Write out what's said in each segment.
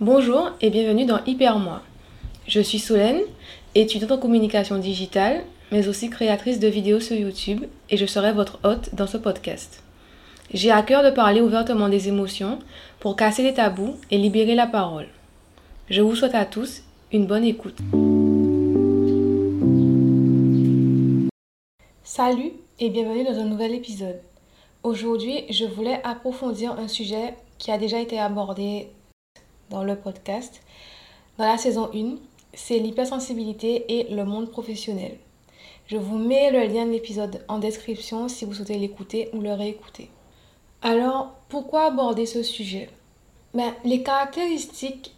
Bonjour et bienvenue dans Hyper Moi. Je suis Solène, étudiante en communication digitale, mais aussi créatrice de vidéos sur YouTube et je serai votre hôte dans ce podcast. J'ai à cœur de parler ouvertement des émotions pour casser les tabous et libérer la parole. Je vous souhaite à tous une bonne écoute. Salut et bienvenue dans un nouvel épisode. Aujourd'hui, je voulais approfondir un sujet qui a déjà été abordé dans le podcast. Dans la saison 1, c'est l'hypersensibilité et le monde professionnel. Je vous mets le lien de l'épisode en description si vous souhaitez l'écouter ou le réécouter. Alors, pourquoi aborder ce sujet? Ben, Les caractéristiques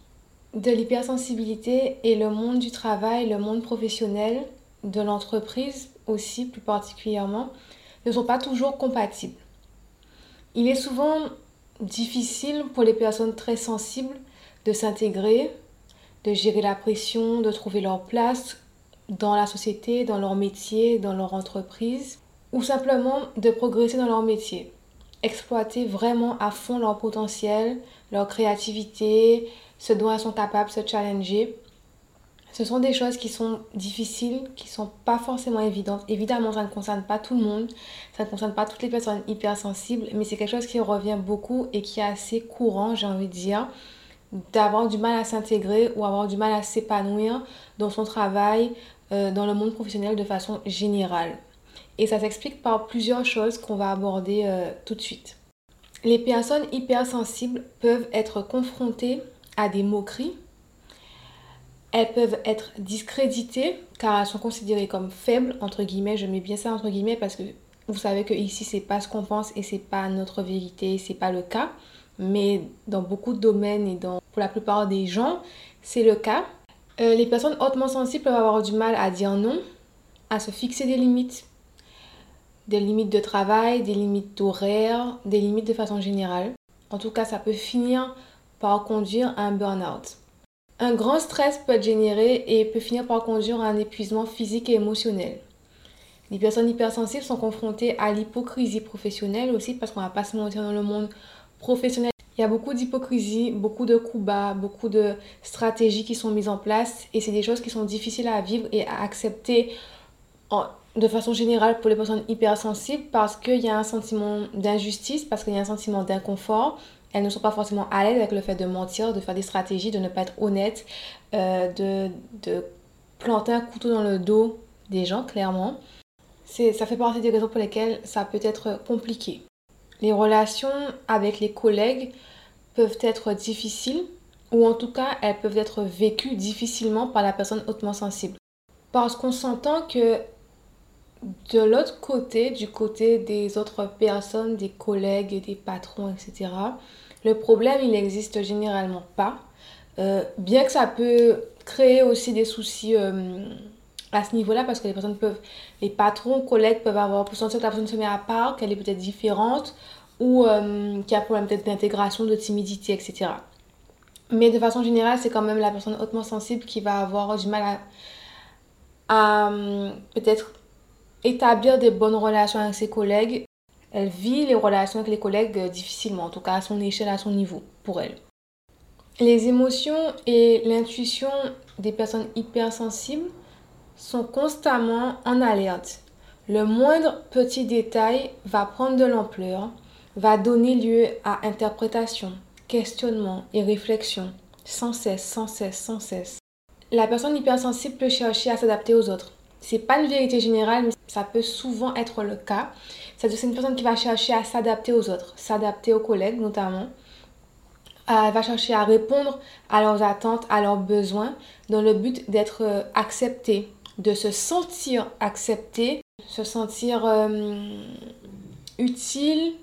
de l'hypersensibilité et le monde du travail, le monde professionnel, de l'entreprise aussi plus particulièrement, ne sont pas toujours compatibles. Il est souvent difficile pour les personnes très sensibles de s'intégrer, de gérer la pression, de trouver leur place dans la société, dans leur métier, dans leur entreprise, ou simplement de progresser dans leur métier. Exploiter vraiment à fond leur potentiel, leur créativité, ce dont elles sont capables, se challenger. Ce sont des choses qui sont difficiles, qui sont pas forcément évidentes. Évidemment, ça ne concerne pas tout le monde, ça ne concerne pas toutes les personnes hypersensibles, mais c'est quelque chose qui revient beaucoup et qui est assez courant, j'ai envie de dire d'avoir du mal à s'intégrer ou avoir du mal à s'épanouir dans son travail, euh, dans le monde professionnel de façon générale. Et ça s'explique par plusieurs choses qu'on va aborder euh, tout de suite. Les personnes hypersensibles peuvent être confrontées à des moqueries. Elles peuvent être discréditées car elles sont considérées comme faibles, entre guillemets. Je mets bien ça entre guillemets parce que vous savez que ici c'est pas ce qu'on pense et c'est pas notre vérité, c'est pas le cas mais dans beaucoup de domaines et dans, pour la plupart des gens, c'est le cas. Euh, les personnes hautement sensibles peuvent avoir du mal à dire non, à se fixer des limites, des limites de travail, des limites d'horaire, des limites de façon générale. En tout cas, ça peut finir par conduire à un burn-out. Un grand stress peut être généré et peut finir par conduire à un épuisement physique et émotionnel. Les personnes hypersensibles sont confrontées à l'hypocrisie professionnelle aussi parce qu'on va pas se mentir dans le monde professionnel. Il y a beaucoup d'hypocrisie, beaucoup de coups bas, beaucoup de stratégies qui sont mises en place et c'est des choses qui sont difficiles à vivre et à accepter de façon générale pour les personnes hypersensibles parce qu'il y a un sentiment d'injustice, parce qu'il y a un sentiment d'inconfort. Elles ne sont pas forcément à l'aise avec le fait de mentir, de faire des stratégies, de ne pas être honnête, euh, de, de planter un couteau dans le dos des gens, clairement. Ça fait partie des raisons pour lesquelles ça peut être compliqué. Les relations avec les collègues peuvent être difficiles ou en tout cas elles peuvent être vécues difficilement par la personne hautement sensible. Parce qu'on s'entend que de l'autre côté, du côté des autres personnes, des collègues, des patrons, etc., le problème, il n'existe généralement pas. Euh, bien que ça peut créer aussi des soucis euh, à ce niveau-là, parce que les personnes peuvent, les patrons, collègues peuvent avoir, pour sentir que la personne se met à part, qu'elle est peut-être différente, ou euh, qui a un problème peut-être d'intégration, de timidité, etc. Mais de façon générale, c'est quand même la personne hautement sensible qui va avoir du mal à, euh, peut-être établir des bonnes relations avec ses collègues. Elle vit les relations avec les collègues euh, difficilement, en tout cas à son échelle, à son niveau, pour elle. Les émotions et l'intuition des personnes hypersensibles sont constamment en alerte. Le moindre petit détail va prendre de l'ampleur va donner lieu à interprétation, questionnement et réflexion, sans cesse, sans cesse, sans cesse. La personne hypersensible peut chercher à s'adapter aux autres. C'est pas une vérité générale, mais ça peut souvent être le cas. C'est une personne qui va chercher à s'adapter aux autres, s'adapter aux collègues notamment. Euh, elle va chercher à répondre à leurs attentes, à leurs besoins, dans le but d'être euh, acceptée, de se sentir acceptée, se sentir euh, utile,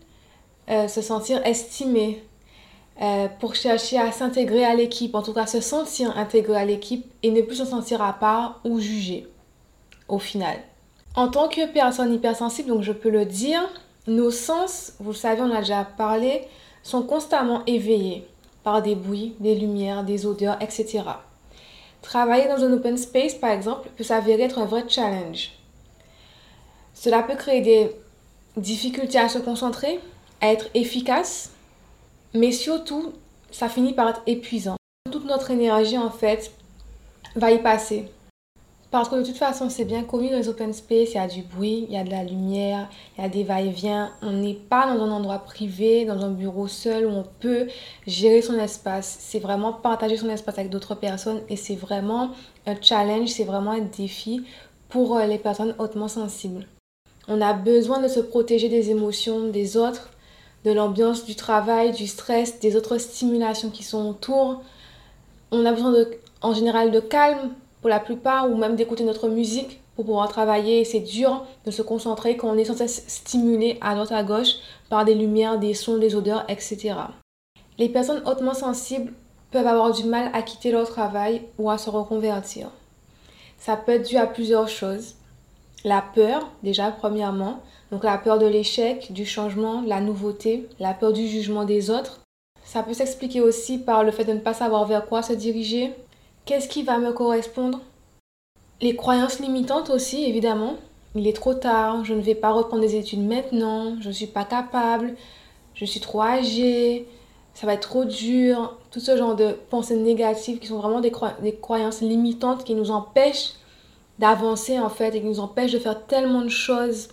euh, se sentir estimé, euh, pour chercher à s'intégrer à l'équipe, en tout cas se sentir intégré à l'équipe et ne plus se sentir à part ou jugé au final. En tant que personne hypersensible, donc je peux le dire, nos sens, vous le savez, on a déjà parlé, sont constamment éveillés par des bruits, des lumières, des odeurs, etc. Travailler dans un open space, par exemple, peut s'avérer être un vrai challenge. Cela peut créer des difficultés à se concentrer, à être efficace, mais surtout, ça finit par être épuisant. Tout notre énergie en fait va y passer. Parce que de toute façon, c'est bien connu dans les open space, il y a du bruit, il y a de la lumière, il y a des va-et-vient. On n'est pas dans un endroit privé, dans un bureau seul où on peut gérer son espace. C'est vraiment partager son espace avec d'autres personnes et c'est vraiment un challenge, c'est vraiment un défi pour euh, les personnes hautement sensibles. On a besoin de se protéger des émotions des autres, de l'ambiance du travail, du stress, des autres stimulations qui sont autour. On a besoin en général de calme pour la plupart, ou même d'écouter notre musique pour pouvoir travailler. C'est dur de se concentrer quand on est censé stimuler à droite à gauche par des lumières, des sons, des odeurs, etc. Les personnes hautement sensibles peuvent avoir du mal à quitter leur travail ou à se reconvertir. Ça peut être dû à plusieurs choses. La peur, déjà, premièrement. Donc la peur de l'échec, du changement, la nouveauté, la peur du jugement des autres. Ça peut s'expliquer aussi par le fait de ne pas savoir vers quoi se diriger, Qu'est-ce qui va me correspondre? Les croyances limitantes aussi, évidemment. Il est trop tard, je ne vais pas reprendre des études maintenant, je ne suis pas capable, je suis trop âgée, ça va être trop dur. Tout ce genre de pensées négatives qui sont vraiment des, des croyances limitantes qui nous empêchent d'avancer en fait et qui nous empêchent de faire tellement de choses.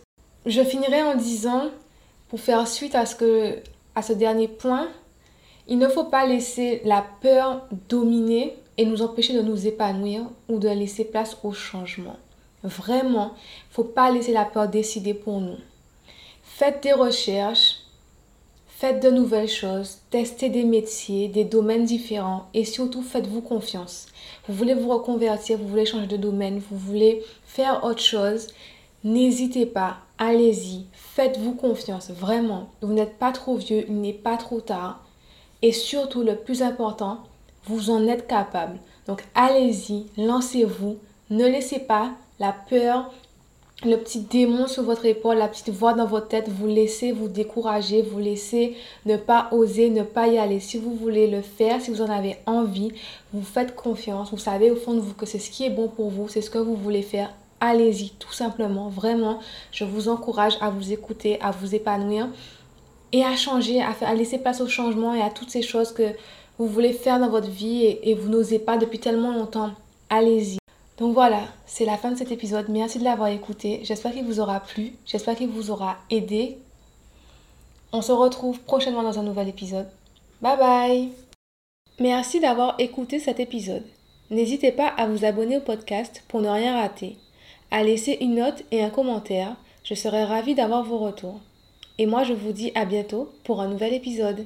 Je finirai en disant, pour faire suite à ce, que, à ce dernier point, il ne faut pas laisser la peur dominer et nous empêcher de nous épanouir ou de laisser place au changement. Vraiment, il faut pas laisser la peur décider pour nous. Faites des recherches, faites de nouvelles choses, testez des métiers, des domaines différents et surtout faites-vous confiance. Vous voulez vous reconvertir, vous voulez changer de domaine, vous voulez faire autre chose, n'hésitez pas, allez-y, faites-vous confiance, vraiment. Vous n'êtes pas trop vieux, il n'est pas trop tard. Et surtout, le plus important, vous en êtes capable. Donc allez-y, lancez-vous. Ne laissez pas la peur, le petit démon sur votre épaule, la petite voix dans votre tête, vous laissez vous décourager, vous laissez ne pas oser, ne pas y aller. Si vous voulez le faire, si vous en avez envie, vous faites confiance, vous savez au fond de vous que c'est ce qui est bon pour vous, c'est ce que vous voulez faire. Allez-y, tout simplement. Vraiment, je vous encourage à vous écouter, à vous épanouir et à changer, à, à laisser place au changement et à toutes ces choses que vous voulez faire dans votre vie et, vous n'osez pas depuis tellement longtemps, allez-y. Donc voilà, c'est la fin de cet épisode. Merci de l'avoir écouté. J'espère qu'il vous aura plu. J'espère qu'il vous aura aidé. On se retrouve prochainement dans un nouvel épisode. Bye bye Merci d'avoir écouté cet épisode. N'hésitez pas à vous abonner au podcast pour ne rien rater, à laisser une note et un commentaire. Je serai ravie d'avoir vos retours. Et moi, je vous dis à bientôt pour un nouvel épisode.